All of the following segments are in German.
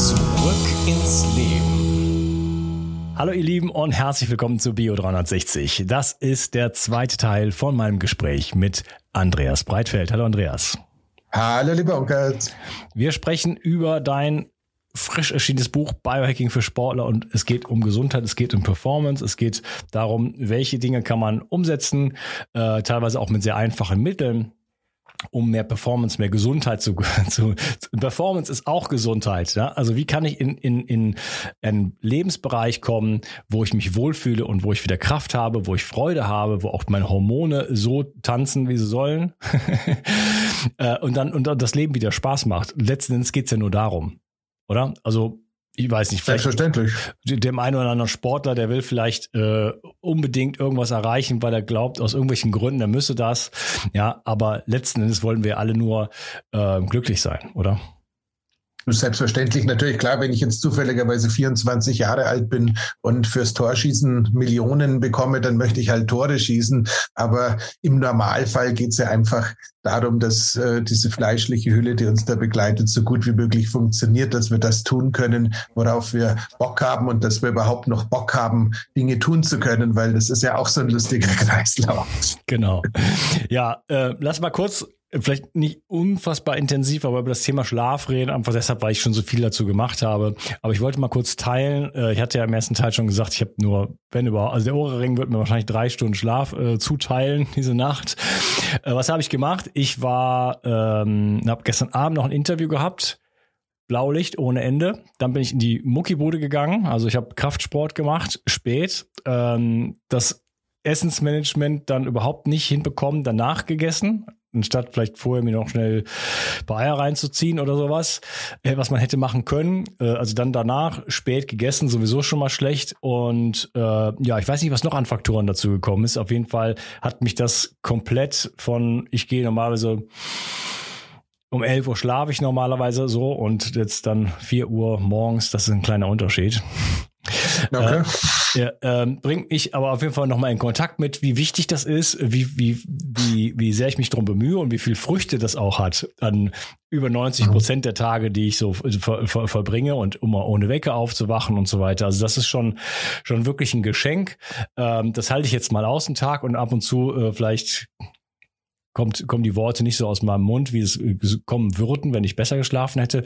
Zurück ins Leben. Hallo ihr Lieben und herzlich willkommen zu Bio 360. Das ist der zweite Teil von meinem Gespräch mit Andreas Breitfeld. Hallo Andreas. Hallo lieber Onkel. Wir sprechen über dein frisch erschienenes Buch Biohacking für Sportler und es geht um Gesundheit, es geht um Performance, es geht darum, welche Dinge kann man umsetzen, äh, teilweise auch mit sehr einfachen Mitteln um mehr Performance, mehr Gesundheit zu, zu Performance ist auch Gesundheit. Ja? Also wie kann ich in, in, in einen Lebensbereich kommen, wo ich mich wohlfühle und wo ich wieder Kraft habe, wo ich Freude habe, wo auch meine Hormone so tanzen, wie sie sollen äh, und dann und dann das Leben wieder Spaß macht. Letzten Endes geht's ja nur darum, oder? Also ich weiß nicht, vielleicht Selbstverständlich. dem einen oder anderen Sportler, der will vielleicht äh, unbedingt irgendwas erreichen, weil er glaubt, aus irgendwelchen Gründen, er müsse das. Ja, aber letzten Endes wollen wir alle nur äh, glücklich sein, oder? Selbstverständlich, natürlich klar, wenn ich jetzt zufälligerweise 24 Jahre alt bin und fürs Torschießen Millionen bekomme, dann möchte ich halt Tore schießen. Aber im Normalfall geht es ja einfach darum, dass äh, diese fleischliche Hülle, die uns da begleitet, so gut wie möglich funktioniert, dass wir das tun können, worauf wir Bock haben und dass wir überhaupt noch Bock haben, Dinge tun zu können, weil das ist ja auch so ein lustiger Kreislauf. Genau. Ja, äh, lass mal kurz vielleicht nicht unfassbar intensiv, aber über das Thema Schlaf reden, einfach deshalb, weil ich schon so viel dazu gemacht habe. Aber ich wollte mal kurz teilen. Äh, ich hatte ja im ersten Teil schon gesagt, ich habe nur, wenn überhaupt, also der Ohrring wird mir wahrscheinlich drei Stunden Schlaf äh, zuteilen diese Nacht. Äh, was habe ich gemacht? Ich war, ähm, habe gestern Abend noch ein Interview gehabt. Blaulicht ohne Ende. Dann bin ich in die Muckibude gegangen. Also ich habe Kraftsport gemacht, spät. Ähm, das Essensmanagement dann überhaupt nicht hinbekommen, danach gegessen anstatt vielleicht vorher mir noch schnell Eier reinzuziehen oder sowas, äh, was man hätte machen können. Äh, also dann danach spät gegessen, sowieso schon mal schlecht. Und äh, ja, ich weiß nicht, was noch an Faktoren dazu gekommen ist. Auf jeden Fall hat mich das komplett von, ich gehe normalerweise um 11 Uhr schlafe ich normalerweise so und jetzt dann 4 Uhr morgens, das ist ein kleiner Unterschied. Okay. Äh, ja, ähm, bringt mich aber auf jeden Fall nochmal in Kontakt mit, wie wichtig das ist, wie, wie, wie, wie sehr ich mich darum bemühe und wie viel Früchte das auch hat an über 90 mhm. Prozent der Tage, die ich so ver, ver, verbringe und um ohne Wecker aufzuwachen und so weiter. Also das ist schon, schon wirklich ein Geschenk. Ähm, das halte ich jetzt mal aus den Tag und ab und zu äh, vielleicht kommt, kommen die Worte nicht so aus meinem Mund, wie es äh, kommen würden, wenn ich besser geschlafen hätte.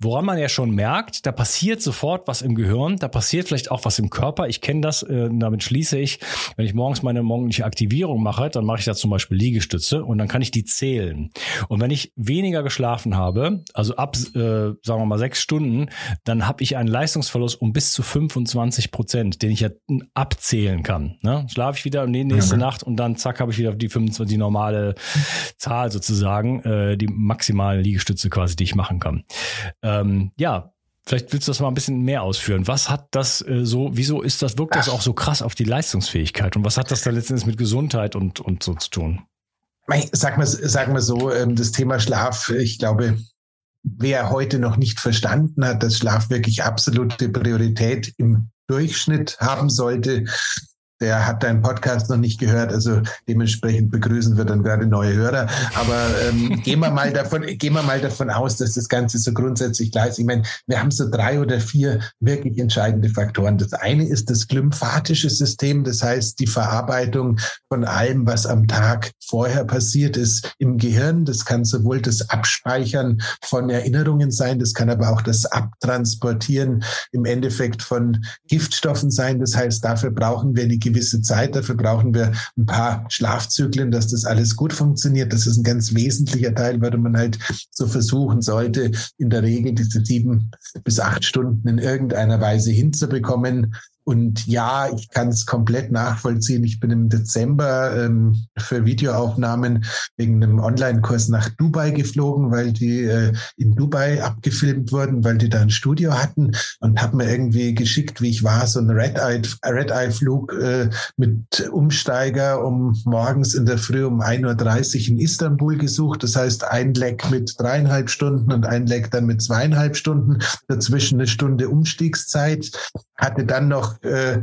Woran man ja schon merkt, da passiert sofort was im Gehirn, da passiert vielleicht auch was im Körper. Ich kenne das, äh, damit schließe ich, wenn ich morgens meine morgendliche Aktivierung mache, dann mache ich da zum Beispiel Liegestütze und dann kann ich die zählen. Und wenn ich weniger geschlafen habe, also ab, äh, sagen wir mal, sechs Stunden, dann habe ich einen Leistungsverlust um bis zu 25 Prozent, den ich ja abzählen kann. Ne? Schlafe ich wieder die nächste mhm. Nacht und dann zack, habe ich wieder die 25, die normale Zahl sozusagen, äh, die maximalen Liegestütze quasi, die ich machen kann. Ähm, ja, Vielleicht willst du das mal ein bisschen mehr ausführen. Was hat das äh, so, wieso ist das, wirkt das auch so krass auf die Leistungsfähigkeit? Und was hat das da letztendlich mit Gesundheit und, und so zu tun? Sag mal, sag mal so, ähm, das Thema Schlaf, ich glaube, wer heute noch nicht verstanden hat, dass Schlaf wirklich absolute Priorität im Durchschnitt haben sollte, der hat deinen Podcast noch nicht gehört, also dementsprechend begrüßen wir dann gerade neue Hörer. Aber ähm, gehen wir mal davon, gehen wir mal davon aus, dass das Ganze so grundsätzlich klar ist. Ich meine, wir haben so drei oder vier wirklich entscheidende Faktoren. Das eine ist das glymphatische System, das heißt die Verarbeitung von allem, was am Tag vorher passiert ist im Gehirn. Das kann sowohl das Abspeichern von Erinnerungen sein, das kann aber auch das Abtransportieren im Endeffekt von Giftstoffen sein. Das heißt, dafür brauchen wir die gewisse Zeit. Dafür brauchen wir ein paar Schlafzyklen, dass das alles gut funktioniert. Das ist ein ganz wesentlicher Teil, weil man halt so versuchen sollte, in der Regel diese sieben bis acht Stunden in irgendeiner Weise hinzubekommen. Und ja, ich kann es komplett nachvollziehen. Ich bin im Dezember ähm, für Videoaufnahmen wegen einem Online-Kurs nach Dubai geflogen, weil die äh, in Dubai abgefilmt wurden, weil die da ein Studio hatten und habe mir irgendwie geschickt, wie ich war, so ein Red-Eye-Flug äh, mit Umsteiger um morgens in der Früh um 1.30 Uhr in Istanbul gesucht. Das heißt, ein Leck mit dreieinhalb Stunden und ein Leck dann mit zweieinhalb Stunden. Dazwischen eine Stunde Umstiegszeit. Hatte dann noch äh,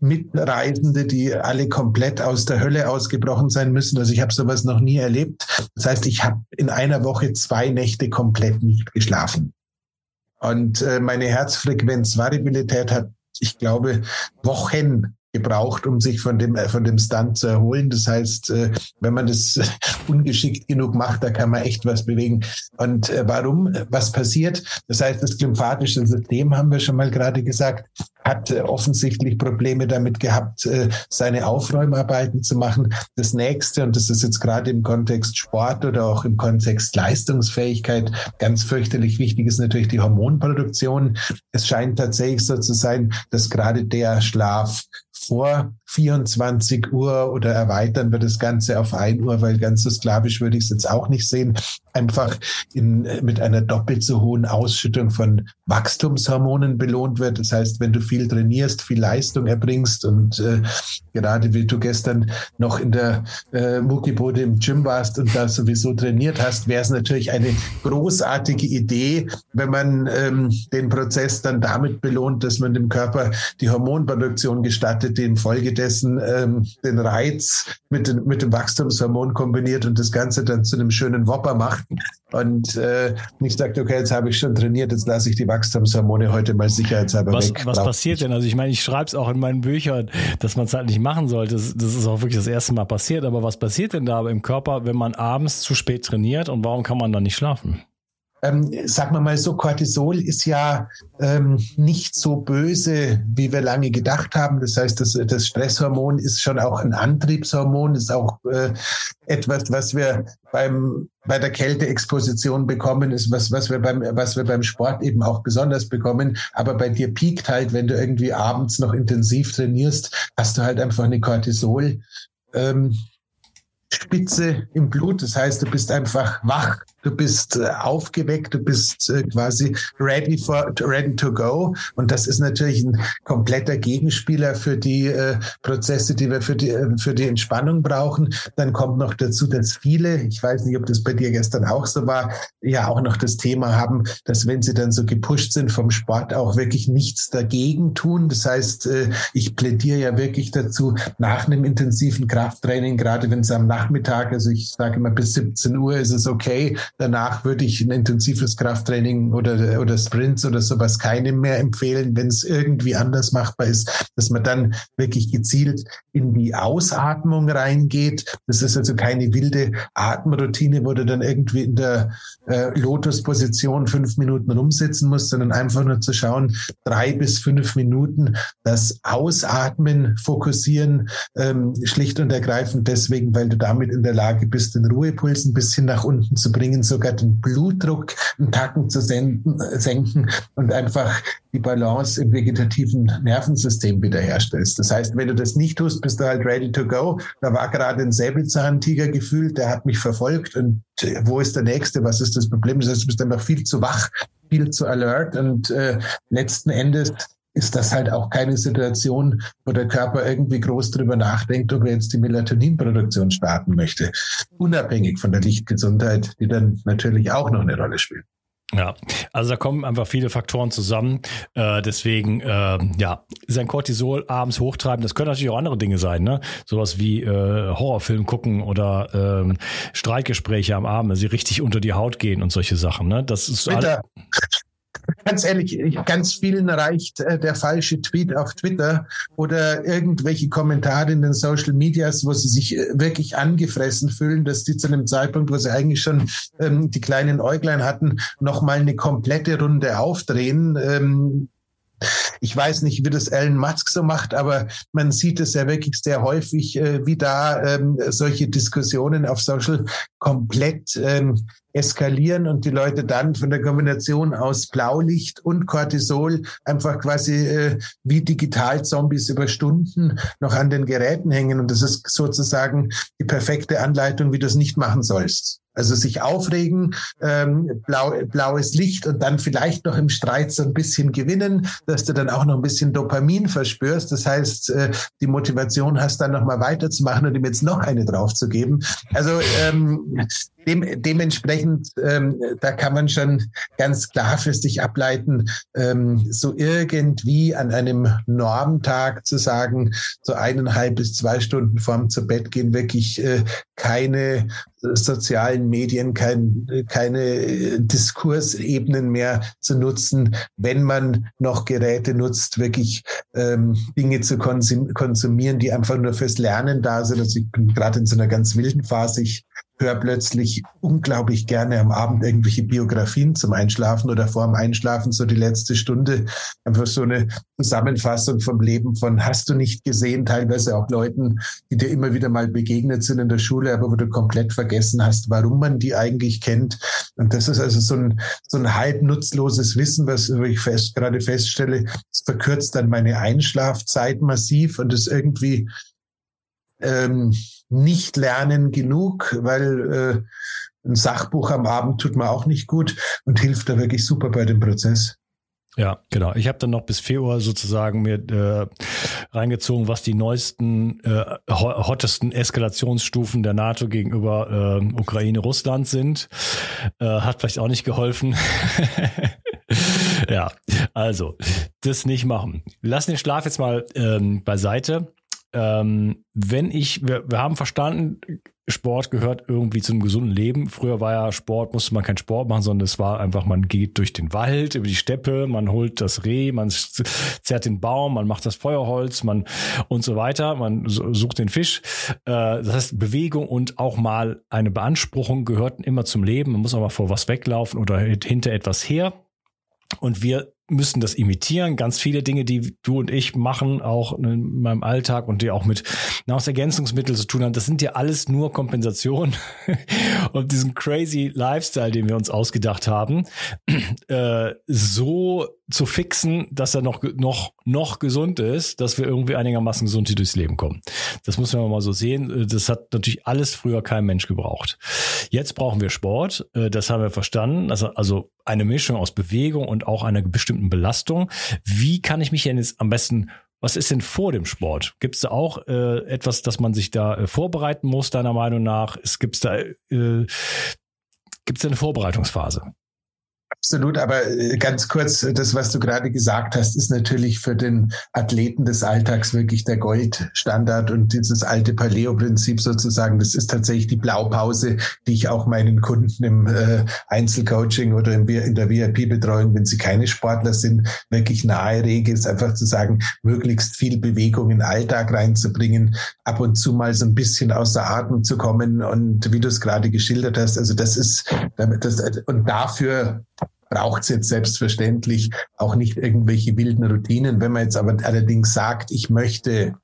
Mitreisende, die alle komplett aus der Hölle ausgebrochen sein müssen. Also ich habe sowas noch nie erlebt. Das heißt, ich habe in einer Woche zwei Nächte komplett nicht geschlafen. Und äh, meine Herzfrequenzvariabilität hat, ich glaube, Wochen gebraucht, um sich von dem, von dem Stunt zu erholen. Das heißt, äh, wenn man das ungeschickt genug macht, da kann man echt was bewegen. Und äh, warum? Was passiert? Das heißt, das lymphatische System, haben wir schon mal gerade gesagt, hat äh, offensichtlich Probleme damit gehabt, seine Aufräumarbeiten zu machen. Das nächste, und das ist jetzt gerade im Kontext Sport oder auch im Kontext Leistungsfähigkeit ganz fürchterlich wichtig, ist natürlich die Hormonproduktion. Es scheint tatsächlich so zu sein, dass gerade der Schlaf vor 24 Uhr oder erweitern wir das Ganze auf 1 Uhr, weil ganz so sklavisch würde ich es jetzt auch nicht sehen, einfach in, mit einer doppelt so hohen Ausschüttung von Wachstumshormonen belohnt wird. Das heißt, wenn du viel trainierst, viel Leistung erbringst und äh, gerade wie du gestern noch in der äh, Muckibode im Gym warst und da sowieso trainiert hast, wäre es natürlich eine großartige Idee, wenn man ähm, den Prozess dann damit belohnt, dass man dem Körper die Hormonproduktion gestattet, die infolgedessen ähm, den Reiz mit, den, mit dem Wachstumshormon kombiniert und das Ganze dann zu einem schönen Wopper macht. Und äh, nicht sagt, okay, jetzt habe ich schon trainiert, jetzt lasse ich die Wachstumshormone heute mal sicherheitshalber was, weg. Was passiert denn? Also ich meine, ich schreibe es auch in meinen Büchern, dass man es halt nicht machen sollte. Das, das, ist auch wirklich das erste Mal passiert. Aber was passiert denn da im Körper, wenn man abends zu spät trainiert und warum kann man dann nicht schlafen? Ähm, sagen wir mal so, Cortisol ist ja ähm, nicht so böse, wie wir lange gedacht haben. Das heißt, das, das Stresshormon ist schon auch ein Antriebshormon, ist auch äh, etwas, was wir beim, bei der Kälteexposition bekommen, ist was, was wir beim, was wir beim Sport eben auch besonders bekommen. Aber bei dir piekt halt, wenn du irgendwie abends noch intensiv trainierst, hast du halt einfach eine Cortisol. Ähm, Spitze im Blut. Das heißt, du bist einfach wach du bist äh, aufgeweckt, du bist äh, quasi ready for ready to go. Und das ist natürlich ein kompletter Gegenspieler für die äh, Prozesse, die wir für die für die Entspannung brauchen. Dann kommt noch dazu, dass viele, ich weiß nicht, ob das bei dir gestern auch so war, ja auch noch das Thema haben, dass wenn sie dann so gepusht sind vom Sport, auch wirklich nichts dagegen tun. Das heißt, ich plädiere ja wirklich dazu, nach einem intensiven Krafttraining, gerade wenn es am Nachmittag, also ich sage immer bis 17 Uhr ist es okay, danach würde ich ein intensives Krafttraining oder, oder Sprints oder sowas keinem mehr empfehlen, wenn es irgendwie anders machbar ist, dass man dann wirklich gezielt in die Ausatmung reingeht. Das ist also keine wilde Atemroutine, wo du dann irgendwie in der äh, Lotusposition fünf Minuten rumsitzen musst, sondern einfach nur zu schauen, drei bis fünf Minuten das Ausatmen fokussieren, ähm, schlicht und ergreifend deswegen, weil du damit in der Lage bist, den Ruhepuls ein bisschen nach unten zu bringen, sogar den Blutdruck einen Tacken zu senden, senken und einfach die Balance im vegetativen Nervensystem wiederherstellst. Das heißt, wenn du das nicht tust, bist du halt ready to go. Da war gerade ein Säbelzahntiger gefühlt, der hat mich verfolgt und äh, wo ist der nächste? Was ist das Problem? Das heißt, du bist einfach viel zu wach, viel zu alert und äh, letzten Endes ist das halt auch keine Situation, wo der Körper irgendwie groß drüber nachdenkt, ob er jetzt die Melatoninproduktion starten möchte. Unabhängig von der Lichtgesundheit, die dann natürlich auch noch eine Rolle spielt. Ja, also da kommen einfach viele Faktoren zusammen. Äh, deswegen, äh, ja, sein Cortisol abends hochtreiben, das können natürlich auch andere Dinge sein, ne? Sowas wie äh, Horrorfilm gucken oder ähm, Streitgespräche am Abend, sie richtig unter die Haut gehen und solche Sachen, ne? Das ist Twitter. Ganz ehrlich, ganz vielen reicht äh, der falsche Tweet auf Twitter oder irgendwelche Kommentare in den Social Medias, wo sie sich äh, wirklich angefressen fühlen, dass die zu einem Zeitpunkt, wo sie eigentlich schon ähm, die kleinen Äuglein hatten, nochmal eine komplette Runde aufdrehen. Ähm, ich weiß nicht, wie das Elon Musk so macht, aber man sieht es ja wirklich sehr häufig, äh, wie da ähm, solche Diskussionen auf Social komplett ähm, eskalieren und die Leute dann von der Kombination aus Blaulicht und Cortisol einfach quasi äh, wie Digital-Zombies über Stunden noch an den Geräten hängen. Und das ist sozusagen die perfekte Anleitung, wie du es nicht machen sollst. Also sich aufregen, ähm, blau, blaues Licht und dann vielleicht noch im Streit so ein bisschen gewinnen, dass du dann auch noch ein bisschen Dopamin verspürst. Das heißt, äh, die Motivation hast dann nochmal weiterzumachen und ihm jetzt noch eine draufzugeben. Also ähm, dem, dementsprechend, ähm, da kann man schon ganz klar für sich ableiten, ähm, so irgendwie an einem Normtag zu sagen, so eineinhalb bis zwei Stunden vorm zu Bett gehen, wirklich äh, keine sozialen Medien, kein, keine Diskursebenen mehr zu nutzen, wenn man noch Geräte nutzt, wirklich ähm, Dinge zu konsumieren, die einfach nur fürs Lernen da sind. Also ich bin gerade in so einer ganz wilden Phase. Ich höre plötzlich unglaublich gerne am Abend irgendwelche Biografien zum Einschlafen oder vor dem Einschlafen so die letzte Stunde einfach so eine Zusammenfassung vom Leben von hast du nicht gesehen, teilweise auch Leuten, die dir immer wieder mal begegnet sind in der Schule, aber wo du komplett vergessen hast, warum man die eigentlich kennt. Und das ist also so ein, so ein halb nutzloses Wissen, was ich fest, gerade feststelle, es verkürzt dann meine Einschlafzeit massiv und ist irgendwie ähm, nicht lernen genug, weil äh, ein Sachbuch am Abend tut mir auch nicht gut und hilft da wirklich super bei dem Prozess. Ja, genau. Ich habe dann noch bis 4 Uhr sozusagen mir äh, reingezogen, was die neuesten, äh, hottesten Eskalationsstufen der NATO gegenüber äh, Ukraine, Russland sind. Äh, hat vielleicht auch nicht geholfen. ja, also das nicht machen. Lass den Schlaf jetzt mal ähm, beiseite ähm, wenn ich, wir, wir haben verstanden, Sport gehört irgendwie zum gesunden Leben. Früher war ja Sport, musste man keinen Sport machen, sondern es war einfach, man geht durch den Wald, über die Steppe, man holt das Reh, man zerrt den Baum, man macht das Feuerholz, man und so weiter, man sucht den Fisch. Äh, das heißt, Bewegung und auch mal eine Beanspruchung gehörten immer zum Leben. Man muss aber vor was weglaufen oder hinter etwas her. Und wir müssen das imitieren. Ganz viele Dinge, die du und ich machen, auch in meinem Alltag und die auch mit Nahrungsergänzungsmitteln zu tun haben, das sind ja alles nur Kompensationen und diesen crazy Lifestyle, den wir uns ausgedacht haben, äh, so zu fixen, dass er noch, noch, noch gesund ist, dass wir irgendwie einigermaßen gesund hier durchs Leben kommen. Das muss man mal so sehen. Das hat natürlich alles früher kein Mensch gebraucht. Jetzt brauchen wir Sport. Äh, das haben wir verstanden. Also, also eine Mischung aus Bewegung und auch einer bestimmten Belastung. Wie kann ich mich denn jetzt am besten was ist denn vor dem Sport? Gibt es da auch äh, etwas, dass man sich da äh, vorbereiten muss, deiner Meinung nach? Es gibt's da, äh, gibt es da eine Vorbereitungsphase? Absolut, aber äh, ganz kurz, das, was du gerade gesagt hast, ist natürlich für den Athleten des Alltags wirklich der Goldstandard und dieses alte Paleo-Prinzip sozusagen, das ist tatsächlich die Blaupause, die ich auch meinen Kunden im äh, Einzelcoaching oder in der VIP-Betreuung, wenn sie keine Sportler sind, wirklich nahe rege, ist einfach zu sagen, möglichst viel Bewegung in den Alltag reinzubringen, ab und zu mal so ein bisschen außer Atem zu kommen. Und wie du es gerade geschildert hast, also das ist, das, und dafür braucht es jetzt selbstverständlich auch nicht irgendwelche wilden Routinen. Wenn man jetzt aber allerdings sagt, ich möchte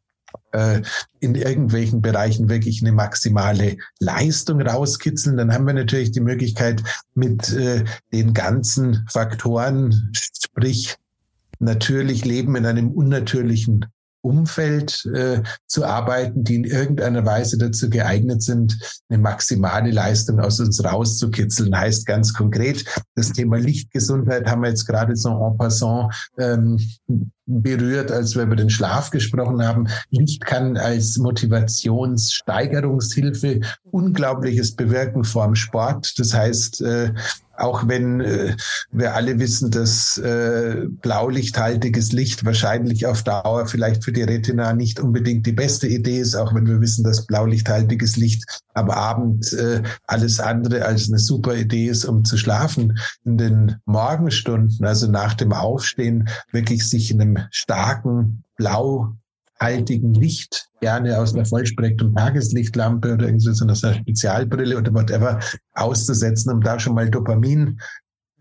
äh, in irgendwelchen Bereichen wirklich eine maximale Leistung rauskitzeln, dann haben wir natürlich die Möglichkeit mit äh, den ganzen Faktoren, sprich natürlich Leben in einem unnatürlichen Umfeld äh, zu arbeiten, die in irgendeiner Weise dazu geeignet sind, eine maximale Leistung aus uns rauszukitzeln. Heißt ganz konkret, das Thema Lichtgesundheit haben wir jetzt gerade so en passant ähm, berührt, als wir über den Schlaf gesprochen haben. Licht kann als Motivationssteigerungshilfe Unglaubliches bewirken vorm Sport. Das heißt, äh, auch wenn äh, wir alle wissen, dass äh, blaulichthaltiges Licht wahrscheinlich auf Dauer vielleicht für die Retina nicht unbedingt die beste Idee ist, auch wenn wir wissen, dass blaulichthaltiges Licht am Abend äh, alles andere als eine super Idee ist, um zu schlafen. In den Morgenstunden, also nach dem Aufstehen, wirklich sich in einem starken Blau haltigen Licht, gerne aus einer Vollspektrum-Tageslichtlampe oder irgendwie so einer Spezialbrille oder whatever auszusetzen, um da schon mal Dopamin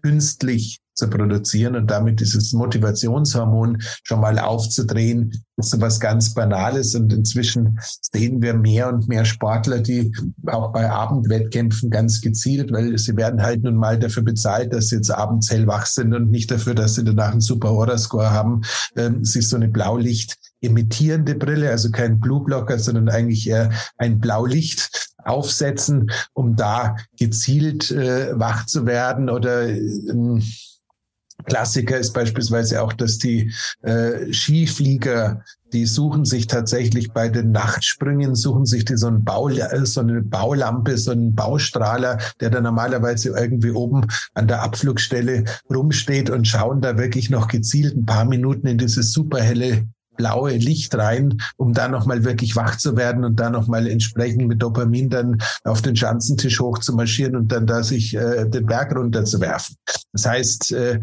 künstlich zu produzieren und damit dieses Motivationshormon schon mal aufzudrehen, ist so was ganz Banales. Und inzwischen sehen wir mehr und mehr Sportler, die auch bei Abendwettkämpfen ganz gezielt, weil sie werden halt nun mal dafür bezahlt, dass sie jetzt abends hellwach sind und nicht dafür, dass sie danach einen super Aura-Score haben, äh, sich so eine Blaulicht emittierende Brille, also kein Blue Blocker, sondern eigentlich eher ein Blaulicht aufsetzen, um da gezielt äh, wach zu werden. Oder äh, Klassiker ist beispielsweise auch, dass die äh, Skiflieger, die suchen sich tatsächlich bei den Nachtsprüngen, suchen sich die so, ein Bau, so eine Baulampe, so einen Baustrahler, der da normalerweise irgendwie oben an der Abflugstelle rumsteht und schauen da wirklich noch gezielt ein paar Minuten in dieses superhelle blaue Licht rein, um da nochmal wirklich wach zu werden und da nochmal entsprechend mit Dopamin dann auf den Schanzentisch hoch zu marschieren und dann da sich äh, den Berg runter zu werfen. Das heißt, äh,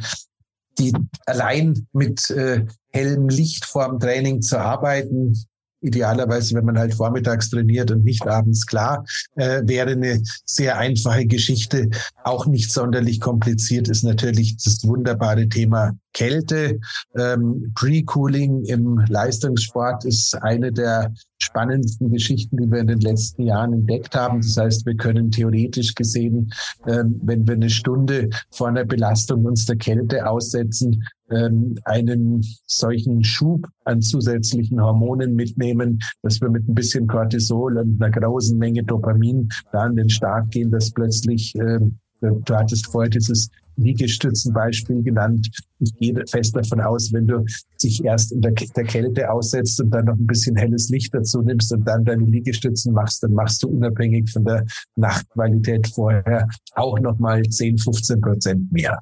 die allein mit äh, hellem Licht vorm Training zu arbeiten, idealerweise, wenn man halt vormittags trainiert und nicht abends klar, äh, wäre eine sehr einfache Geschichte. Auch nicht sonderlich kompliziert ist natürlich das wunderbare Thema Kälte. Ähm, Pre-Cooling im Leistungssport ist eine der spannendsten Geschichten, die wir in den letzten Jahren entdeckt haben. Das heißt, wir können theoretisch gesehen, ähm, wenn wir eine Stunde vor einer Belastung uns der Kälte aussetzen, ähm, einen solchen Schub an zusätzlichen Hormonen mitnehmen, dass wir mit ein bisschen Cortisol und einer großen Menge Dopamin da an den Start gehen, dass plötzlich ähm, Du hattest vorher dieses Liegestützenbeispiel genannt. Ich gehe fest davon aus, wenn du dich erst in der, der, Kälte aussetzt und dann noch ein bisschen helles Licht dazu nimmst und dann deine Liegestützen machst, dann machst du unabhängig von der Nachtqualität vorher auch nochmal 10, 15 Prozent mehr.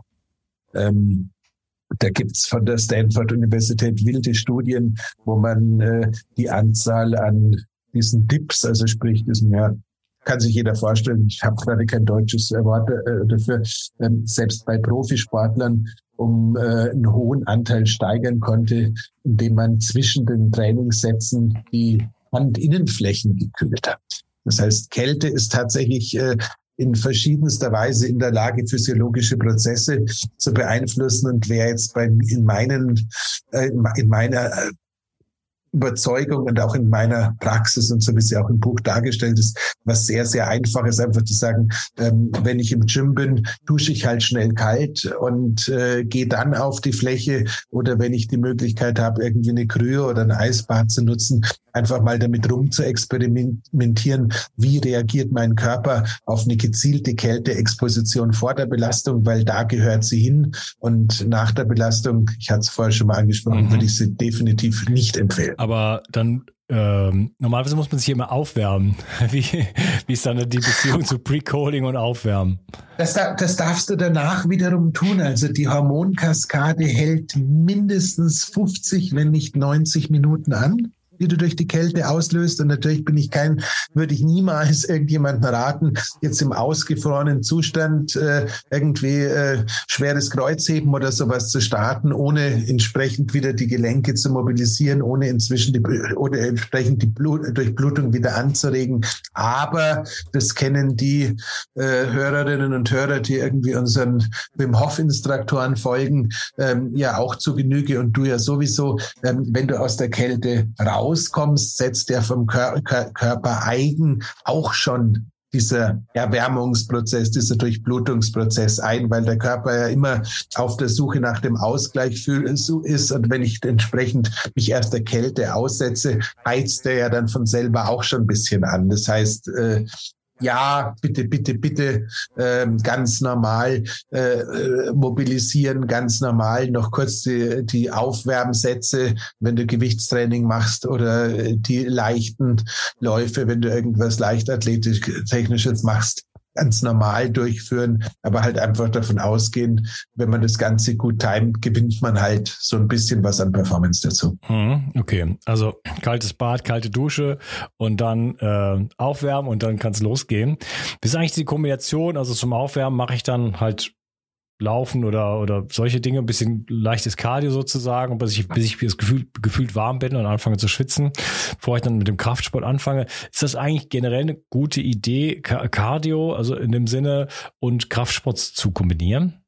Ähm, da gibt's von der Stanford-Universität wilde Studien, wo man äh, die Anzahl an diesen Dips, also sprich diesen ja, kann sich jeder vorstellen. Ich habe gerade kein deutsches Wort äh, dafür. Ähm, selbst bei Profisportlern um äh, einen hohen Anteil steigern konnte, indem man zwischen den Trainingssätzen die Handinnenflächen gekühlt hat. Das heißt, Kälte ist tatsächlich äh, in verschiedenster Weise in der Lage, physiologische Prozesse zu beeinflussen. Und wer jetzt bei, in meinen, äh, in meiner Überzeugung und auch in meiner Praxis und so wie sie auch im Buch dargestellt ist, was sehr, sehr einfach ist, einfach zu sagen, ähm, wenn ich im Gym bin, dusche ich halt schnell kalt und äh, gehe dann auf die Fläche oder wenn ich die Möglichkeit habe, irgendwie eine Krühe oder ein Eisbad zu nutzen, einfach mal damit rum zu experimentieren, wie reagiert mein Körper auf eine gezielte Kälteexposition vor der Belastung, weil da gehört sie hin und nach der Belastung, ich hatte es vorher schon mal angesprochen, mhm. würde ich sie definitiv nicht empfehlen. Aber dann ähm, normalerweise muss man sich immer aufwärmen. Wie, wie ist dann die Beziehung zu Pre-Coding und Aufwärmen? Das, das darfst du danach wiederum tun. Also die Hormonkaskade hält mindestens 50, wenn nicht 90 Minuten an die du durch die Kälte auslöst. Und natürlich bin ich kein, würde ich niemals irgendjemanden raten, jetzt im ausgefrorenen Zustand äh, irgendwie äh, schweres Kreuzheben oder sowas zu starten, ohne entsprechend wieder die Gelenke zu mobilisieren, ohne inzwischen die, oder entsprechend die Blut, Durchblutung wieder anzuregen. Aber das kennen die äh, Hörerinnen und Hörer, die irgendwie unseren Wim Hof Instruktoren folgen, ähm, ja auch zu Genüge und du ja sowieso, ähm, wenn du aus der Kälte raus rauskommst, setzt der vom Kör Körper eigen auch schon dieser Erwärmungsprozess, dieser Durchblutungsprozess ein, weil der Körper ja immer auf der Suche nach dem Ausgleich ist. Und wenn ich entsprechend mich erst der Kälte aussetze, heizt der ja dann von selber auch schon ein bisschen an. Das heißt, äh, ja, bitte, bitte, bitte ähm, ganz normal äh, äh, mobilisieren, ganz normal noch kurz die, die Aufwärmsätze, wenn du Gewichtstraining machst oder die leichten Läufe, wenn du irgendwas leichtathletisch technisches machst ganz normal durchführen, aber halt einfach davon ausgehen, wenn man das Ganze gut timet, gewinnt man halt so ein bisschen was an Performance dazu. Mhm, okay, also kaltes Bad, kalte Dusche und dann äh, aufwärmen und dann kann es losgehen. Das ist eigentlich die Kombination, also zum Aufwärmen mache ich dann halt Laufen oder, oder solche Dinge, ein bisschen leichtes Cardio sozusagen, bis ich, bis ich das Gefühl, gefühlt warm bin und anfange zu schwitzen, bevor ich dann mit dem Kraftsport anfange. Ist das eigentlich generell eine gute Idee, Cardio, also in dem Sinne, und Kraftsport zu kombinieren?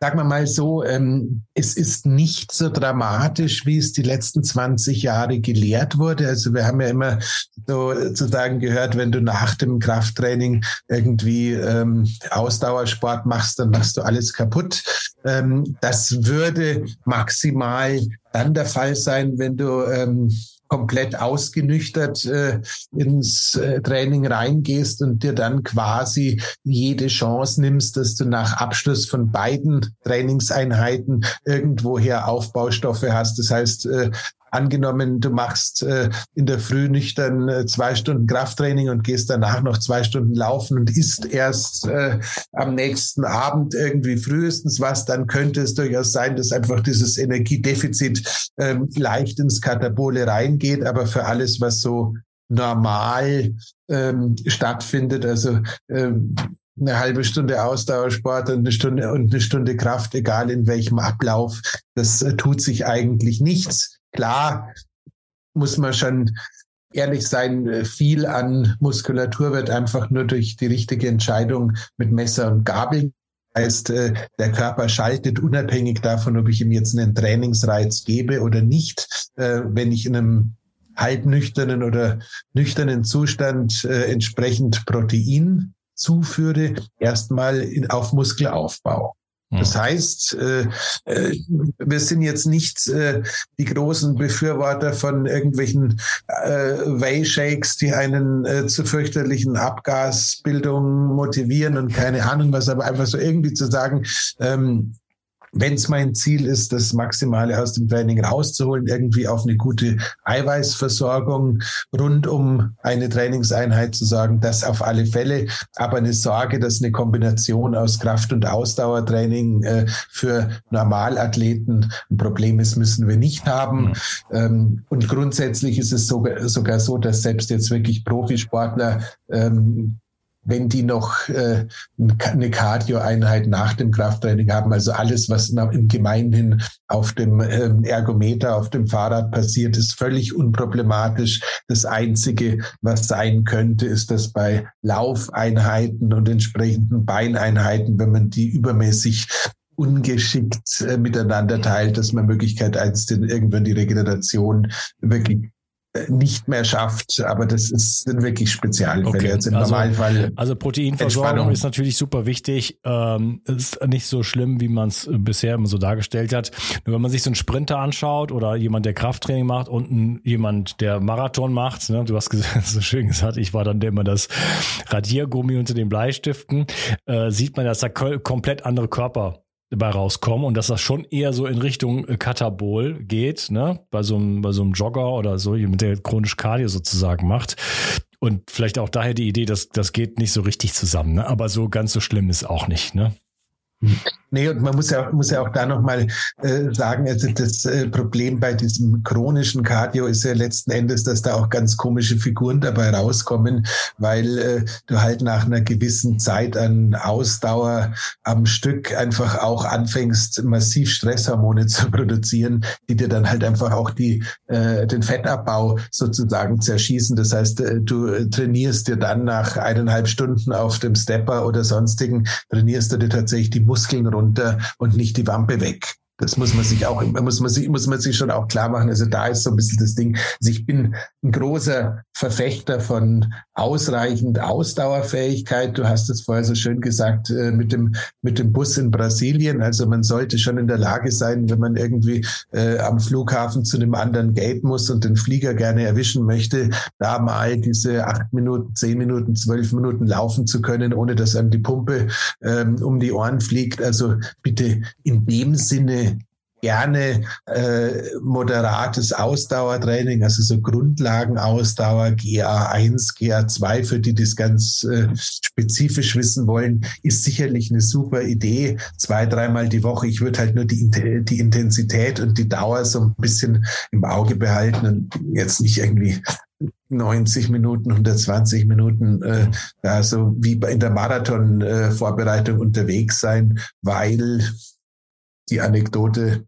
Sagen wir mal so, ähm, es ist nicht so dramatisch, wie es die letzten 20 Jahre gelehrt wurde. Also wir haben ja immer so sozusagen gehört, wenn du nach dem Krafttraining irgendwie ähm, Ausdauersport machst, dann machst du alles kaputt. Ähm, das würde maximal dann der Fall sein, wenn du ähm, komplett ausgenüchtert äh, ins äh, Training reingehst und dir dann quasi jede Chance nimmst, dass du nach Abschluss von beiden Trainingseinheiten irgendwoher Aufbaustoffe hast. Das heißt, äh, Angenommen, du machst äh, in der Früh nüchtern äh, zwei Stunden Krafttraining und gehst danach noch zwei Stunden laufen und isst erst äh, am nächsten Abend irgendwie frühestens was, dann könnte es durchaus sein, dass einfach dieses Energiedefizit ähm, leicht ins Katabole reingeht. Aber für alles, was so normal ähm, stattfindet, also ähm, eine halbe Stunde Ausdauersport und eine Stunde und eine Stunde Kraft, egal in welchem Ablauf, das äh, tut sich eigentlich nichts. Klar muss man schon ehrlich sein, viel an Muskulatur wird einfach nur durch die richtige Entscheidung mit Messer und Gabel heißt, äh, der Körper schaltet unabhängig davon, ob ich ihm jetzt einen Trainingsreiz gebe oder nicht. Äh, wenn ich in einem halbnüchternen oder nüchternen Zustand äh, entsprechend Protein zuführe, erstmal auf Muskelaufbau. Das heißt, äh, äh, wir sind jetzt nicht äh, die großen Befürworter von irgendwelchen Whey-Shakes, die einen zu fürchterlichen Abgasbildungen motivieren und keine Ahnung was, aber einfach so irgendwie zu sagen, ähm, wenn es mein Ziel ist, das Maximale aus dem Training rauszuholen, irgendwie auf eine gute Eiweißversorgung rund um eine Trainingseinheit zu sagen, das auf alle Fälle. Aber eine Sorge, dass eine Kombination aus Kraft- und Ausdauertraining äh, für Normalathleten ein Problem ist, müssen wir nicht haben. Mhm. Ähm, und grundsätzlich ist es sogar, sogar so, dass selbst jetzt wirklich Profisportler ähm, wenn die noch äh, eine Cardio-Einheit nach dem Krafttraining haben. Also alles, was im Gemeinhin auf dem ähm, Ergometer, auf dem Fahrrad passiert, ist völlig unproblematisch. Das Einzige, was sein könnte, ist, dass bei Laufeinheiten und entsprechenden Beineinheiten, wenn man die übermäßig ungeschickt äh, miteinander teilt, dass man Möglichkeit eins, denn irgendwann die Regeneration wirklich nicht mehr schafft. Aber das ist, sind wirklich Spezialfälle. Okay. Jetzt im also, Normalfall. Also Proteinversorgung ist natürlich super wichtig. Ähm, ist nicht so schlimm, wie man es bisher immer so dargestellt hat. Nur wenn man sich so einen Sprinter anschaut oder jemand, der Krafttraining macht und ein, jemand, der Marathon macht, ne, du hast so schön gesagt, ich war dann immer das Radiergummi unter den Bleistiften, äh, sieht man, dass da komplett andere Körper dabei rauskommen und dass das schon eher so in Richtung äh, Katabol geht, ne? Bei so einem, bei so einem Jogger oder so, mit der chronisch Cardio sozusagen macht. Und vielleicht auch daher die Idee, dass das geht nicht so richtig zusammen, ne? Aber so ganz so schlimm ist auch nicht, ne? Nee, und man muss ja, muss ja auch da nochmal äh, sagen, also das äh, Problem bei diesem chronischen Cardio ist ja letzten Endes, dass da auch ganz komische Figuren dabei rauskommen, weil äh, du halt nach einer gewissen Zeit an Ausdauer am Stück einfach auch anfängst, massiv Stresshormone zu produzieren, die dir dann halt einfach auch die, äh, den Fettabbau sozusagen zerschießen. Das heißt, äh, du trainierst dir dann nach eineinhalb Stunden auf dem Stepper oder sonstigen, trainierst du dir tatsächlich die Muskeln runter und nicht die Wampe weg. Das muss man sich auch, muss man sich, muss man sich schon auch klar machen. Also da ist so ein bisschen das Ding. Also ich bin ein großer Verfechter von ausreichend Ausdauerfähigkeit. Du hast es vorher so schön gesagt, äh, mit dem, mit dem Bus in Brasilien. Also man sollte schon in der Lage sein, wenn man irgendwie äh, am Flughafen zu einem anderen Gate muss und den Flieger gerne erwischen möchte, da mal diese acht Minuten, zehn Minuten, zwölf Minuten laufen zu können, ohne dass einem die Pumpe ähm, um die Ohren fliegt. Also bitte in dem Sinne gerne äh, moderates Ausdauertraining, also so Grundlagenausdauer, GA1, GA2, für die das ganz äh, spezifisch wissen wollen, ist sicherlich eine super Idee. Zwei, dreimal die Woche. Ich würde halt nur die, die Intensität und die Dauer so ein bisschen im Auge behalten und jetzt nicht irgendwie 90 Minuten, 120 Minuten, äh, ja, so wie in der Marathon-Vorbereitung äh, unterwegs sein, weil die Anekdote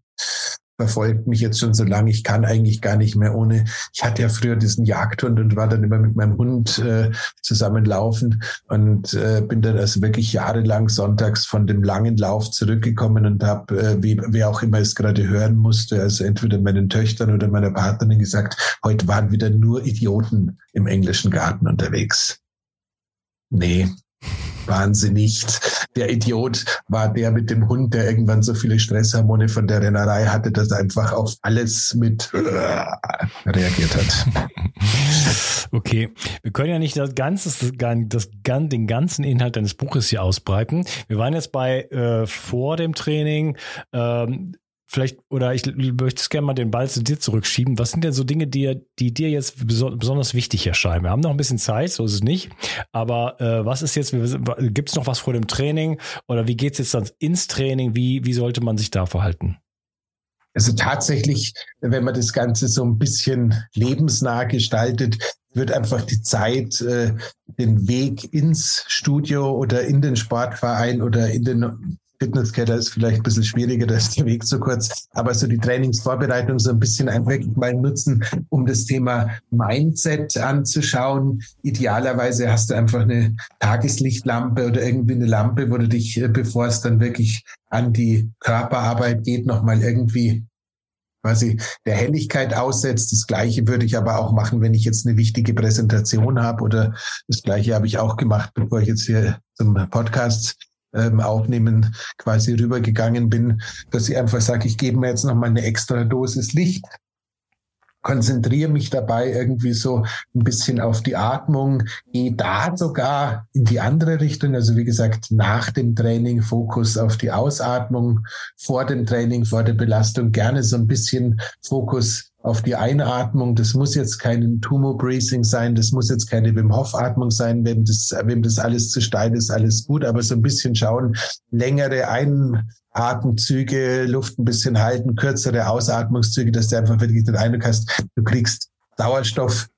verfolgt mich jetzt schon so lange, ich kann eigentlich gar nicht mehr ohne. Ich hatte ja früher diesen Jagdhund und war dann immer mit meinem Hund äh, zusammenlaufen und äh, bin dann also wirklich jahrelang sonntags von dem langen Lauf zurückgekommen und habe, äh, wie, wer auch immer es gerade hören musste, also entweder meinen Töchtern oder meiner Partnerin gesagt, heute waren wieder nur Idioten im englischen Garten unterwegs. Nee, waren sie nicht. Der Idiot war der mit dem Hund, der irgendwann so viele Stresshormone von der Rennerei hatte, dass er einfach auf alles mit äh, reagiert hat. Okay, wir können ja nicht das ganze, das, das, den ganzen Inhalt deines Buches hier ausbreiten. Wir waren jetzt bei äh, vor dem Training. Ähm, vielleicht, oder ich möchte gerne mal den Ball zu dir zurückschieben. Was sind denn so Dinge, die, die dir jetzt besonders wichtig erscheinen? Wir haben noch ein bisschen Zeit, so ist es nicht. Aber äh, was ist jetzt, gibt es noch was vor dem Training? Oder wie geht es jetzt dann ins Training? Wie, wie sollte man sich da verhalten? Also tatsächlich, wenn man das Ganze so ein bisschen lebensnah gestaltet, wird einfach die Zeit, äh, den Weg ins Studio oder in den Sportverein oder in den Fitnesskeller ist vielleicht ein bisschen schwieriger, da ist der Weg zu kurz. Aber so die Trainingsvorbereitung so ein bisschen einfach mal nutzen, um das Thema Mindset anzuschauen. Idealerweise hast du einfach eine Tageslichtlampe oder irgendwie eine Lampe, wo du dich, äh, bevor es dann wirklich an die Körperarbeit geht, nochmal irgendwie quasi der Helligkeit aussetzt. Das Gleiche würde ich aber auch machen, wenn ich jetzt eine wichtige Präsentation habe oder das Gleiche habe ich auch gemacht, bevor ich jetzt hier zum Podcast ähm, Aufnehmen quasi rübergegangen bin, dass ich einfach sage, ich gebe mir jetzt noch mal eine extra Dosis Licht, konzentriere mich dabei irgendwie so ein bisschen auf die Atmung, gehe da sogar in die andere Richtung. Also wie gesagt, nach dem Training Fokus auf die Ausatmung, vor dem Training, vor der Belastung gerne so ein bisschen Fokus auf die Einatmung. Das muss jetzt kein Tumor Breathing sein, das muss jetzt keine Wim Hof Atmung sein. Wenn das, wem das alles zu steil ist, alles gut, aber so ein bisschen schauen, längere Einatemzüge, Luft ein bisschen halten, kürzere Ausatmungszüge, dass du einfach wirklich den Eindruck hast, du kriegst Sauerstoff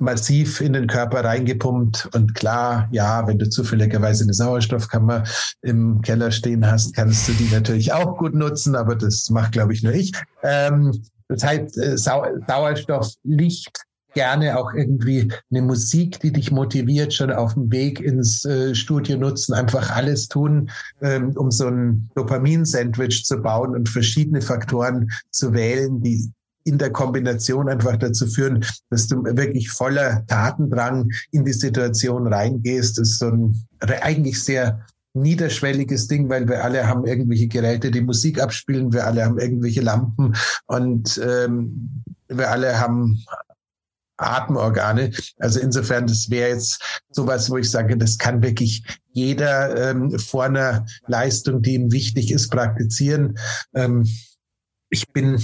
massiv in den Körper reingepumpt und klar, ja, wenn du zufälligerweise eine Sauerstoffkammer im Keller stehen hast, kannst du die natürlich auch gut nutzen, aber das macht, glaube ich, nur ich. Ähm, das heißt, äh, Sauerstoff, Licht, gerne auch irgendwie eine Musik, die dich motiviert, schon auf dem Weg ins äh, Studio nutzen, einfach alles tun, ähm, um so ein Dopamin-Sandwich zu bauen und verschiedene Faktoren zu wählen, die in der Kombination einfach dazu führen, dass du wirklich voller Tatendrang in die Situation reingehst. Das ist so ein eigentlich sehr niederschwelliges Ding, weil wir alle haben irgendwelche Geräte, die Musik abspielen, wir alle haben irgendwelche Lampen und ähm, wir alle haben Atemorgane. Also insofern, das wäre jetzt sowas, wo ich sage, das kann wirklich jeder ähm, vor einer Leistung, die ihm wichtig ist, praktizieren. Ähm, ich bin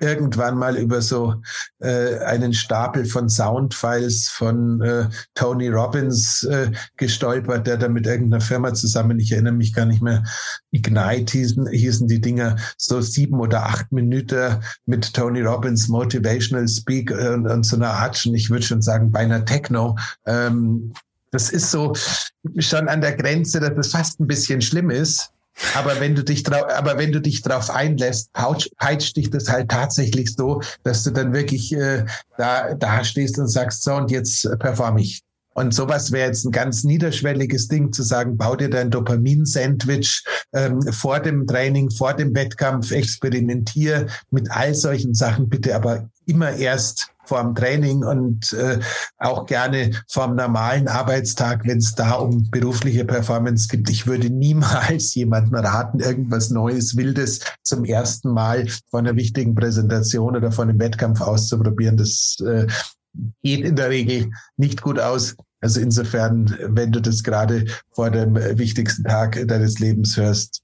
irgendwann mal über so äh, einen Stapel von Soundfiles von äh, Tony Robbins äh, gestolpert, der da mit irgendeiner Firma zusammen, ich erinnere mich gar nicht mehr, Ignite hießen, hießen die Dinger, so sieben oder acht Minuten mit Tony Robbins Motivational Speak äh, und, und so einer Art, ich würde schon sagen, beinahe Techno. Ähm, das ist so schon an der Grenze, dass das fast ein bisschen schlimm ist. Aber wenn du dich drauf, aber wenn du dich drauf einlässt, peitscht dich das halt tatsächlich so, dass du dann wirklich äh, da, da stehst und sagst, so und jetzt perform ich. Und sowas wäre jetzt ein ganz niederschwelliges Ding zu sagen, bau dir dein Dopamin-Sandwich ähm, vor dem Training, vor dem Wettkampf, experimentier mit all solchen Sachen bitte, aber immer erst vorm Training und äh, auch gerne vorm normalen Arbeitstag, wenn es da um berufliche Performance gibt. Ich würde niemals jemanden raten, irgendwas Neues, Wildes zum ersten Mal vor einer wichtigen Präsentation oder vor einem Wettkampf auszuprobieren. Das äh, geht in der Regel nicht gut aus. Also insofern, wenn du das gerade vor dem wichtigsten Tag deines Lebens hörst,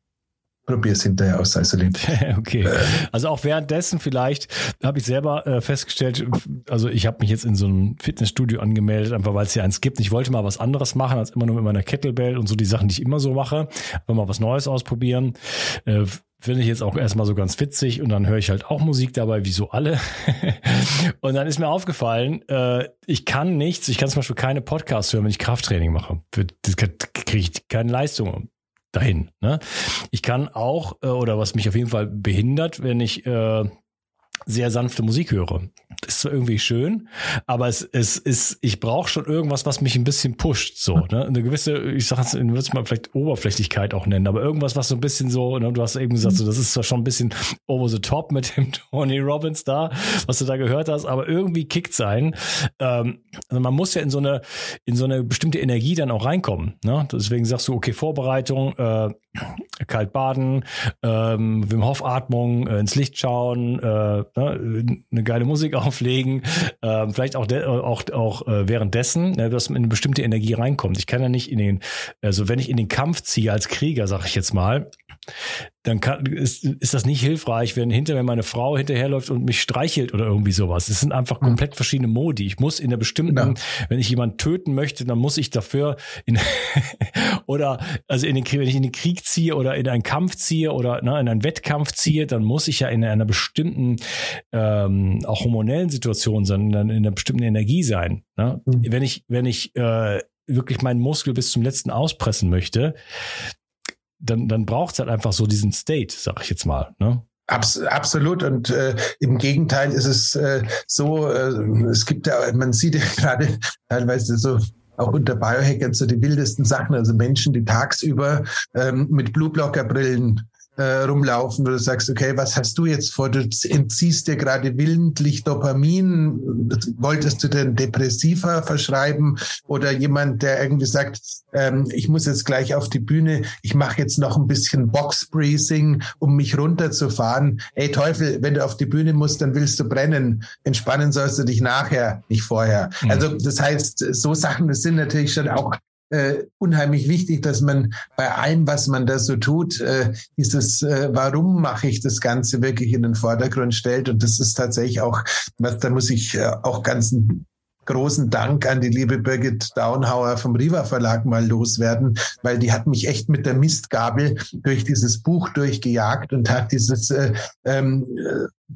probier es hinterher aus, also lieb. okay. Also auch währenddessen vielleicht habe ich selber äh, festgestellt, also ich habe mich jetzt in so einem Fitnessstudio angemeldet, einfach weil es hier eins gibt. Ich wollte mal was anderes machen als immer nur mit meiner Kettlebell und so die Sachen, die ich immer so mache. Einfach mal was Neues ausprobieren. Äh, Finde ich jetzt auch erstmal so ganz witzig und dann höre ich halt auch Musik dabei, wie so alle. und dann ist mir aufgefallen, äh, ich kann nichts, ich kann zum Beispiel keine Podcasts hören, wenn ich Krafttraining mache. Das kriege ich keine Leistung dahin. Ne? Ich kann auch, äh, oder was mich auf jeden Fall behindert, wenn ich äh, sehr sanfte Musik höre. Das ist zwar irgendwie schön, aber es, es ist, ich brauche schon irgendwas, was mich ein bisschen pusht. So, ne? Eine gewisse, ich sag jetzt, würde es mal vielleicht Oberflächlichkeit auch nennen, aber irgendwas, was so ein bisschen so, ne? du hast eben gesagt, so, das ist zwar schon ein bisschen over the top mit dem Tony Robbins da, was du da gehört hast, aber irgendwie kickt sein. Ähm, also man muss ja in so eine, in so eine bestimmte Energie dann auch reinkommen. Ne? Deswegen sagst du, okay, Vorbereitung, äh, kalt baden, ähm, Wim Hof Atmung, äh, ins Licht schauen, äh, ne, eine geile Musik auflegen, äh, vielleicht auch auch auch äh, währenddessen, ne, dass man in eine bestimmte Energie reinkommt. Ich kann ja nicht in den, also wenn ich in den Kampf ziehe als Krieger, sag ich jetzt mal, dann kann, ist, ist das nicht hilfreich, wenn hinter mir meine Frau hinterherläuft und mich streichelt oder irgendwie sowas. Es sind einfach hm. komplett verschiedene Modi. Ich muss in der bestimmten, ja. wenn ich jemanden töten möchte, dann muss ich dafür in oder also in den wenn ich in den Krieg ziehe oder in einen Kampf ziehe oder ne, in einen Wettkampf ziehe, dann muss ich ja in einer bestimmten ähm, auch hormonellen Situation sein, in einer bestimmten Energie sein. Ne? Mhm. Wenn ich wenn ich äh, wirklich meinen Muskel bis zum letzten auspressen möchte, dann, dann braucht es halt einfach so diesen State, sag ich jetzt mal. Ne? Abs absolut und äh, im Gegenteil ist es äh, so, äh, es gibt ja, man sieht ja gerade teilweise so auch unter Biohackern so die wildesten Sachen, also Menschen, die tagsüber ähm, mit Blueblocker-Brillen äh, rumlaufen, wo du sagst, okay, was hast du jetzt vor? Du entziehst dir gerade willentlich Dopamin. Wolltest du denn Depressiva verschreiben? Oder jemand, der irgendwie sagt, ähm, ich muss jetzt gleich auf die Bühne, ich mache jetzt noch ein bisschen Box-Breathing, um mich runterzufahren. Ey Teufel, wenn du auf die Bühne musst, dann willst du brennen. Entspannen sollst du dich nachher, nicht vorher. Mhm. Also das heißt, so Sachen, das sind natürlich schon auch äh, unheimlich wichtig, dass man bei allem, was man da so tut, äh, dieses, äh, warum mache ich das Ganze wirklich in den Vordergrund stellt. Und das ist tatsächlich auch, was da muss ich äh, auch ganz großen Dank an die liebe Birgit Daunhauer vom Riva Verlag mal loswerden, weil die hat mich echt mit der Mistgabel durch dieses Buch durchgejagt und hat dieses äh, ähm,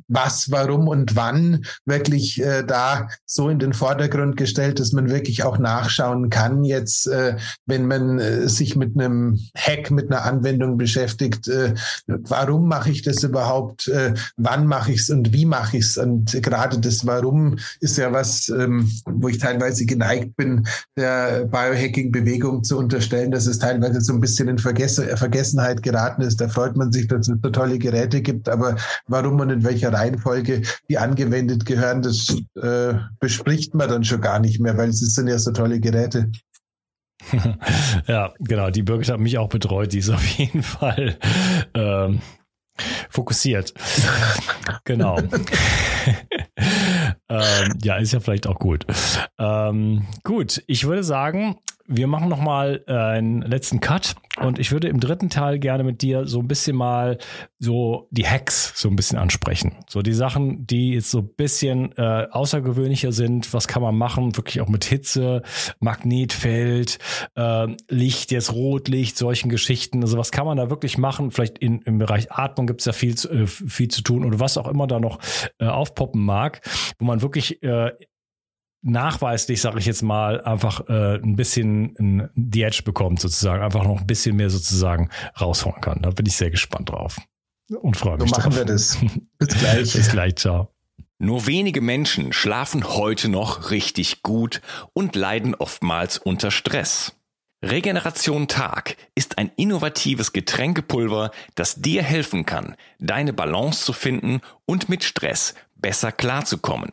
was, warum und wann wirklich äh, da so in den Vordergrund gestellt, dass man wirklich auch nachschauen kann. Jetzt, äh, wenn man äh, sich mit einem Hack, mit einer Anwendung beschäftigt, äh, warum mache ich das überhaupt? Äh, wann mache ich es und wie mache ich es? Und gerade das Warum ist ja was, ähm, wo ich teilweise geneigt bin, der Biohacking-Bewegung zu unterstellen, dass es teilweise so ein bisschen in Vergess Vergessenheit geraten ist. Da freut man sich, dass es so tolle Geräte gibt, aber warum und in welcher welcher Reihenfolge die angewendet gehören, das äh, bespricht man dann schon gar nicht mehr, weil es sind ja so tolle Geräte. ja, genau. Die Birgit hat mich auch betreut. Die ist auf jeden Fall ähm, fokussiert. genau. ähm, ja, ist ja vielleicht auch gut. Ähm, gut, ich würde sagen, wir machen noch mal äh, einen letzten Cut und ich würde im dritten Teil gerne mit dir so ein bisschen mal so die Hacks so ein bisschen ansprechen. So die Sachen, die jetzt so ein bisschen äh, außergewöhnlicher sind. Was kann man machen? Wirklich auch mit Hitze, Magnetfeld, äh, Licht, jetzt Rotlicht, solchen Geschichten. Also was kann man da wirklich machen? Vielleicht in, im Bereich Atmung gibt es ja viel, äh, viel zu tun oder was auch immer da noch äh, aufpoppen mag, wo man wirklich äh, nachweislich, sage ich jetzt mal, einfach äh, ein bisschen ein, die Edge bekommt, sozusagen, einfach noch ein bisschen mehr sozusagen rausholen kann. Da bin ich sehr gespannt drauf und freue mich. So machen drauf. wir das. Bis gleich. Bis gleich, ciao. Nur wenige Menschen schlafen heute noch richtig gut und leiden oftmals unter Stress. Regeneration Tag ist ein innovatives Getränkepulver, das dir helfen kann, deine Balance zu finden und mit Stress besser klarzukommen.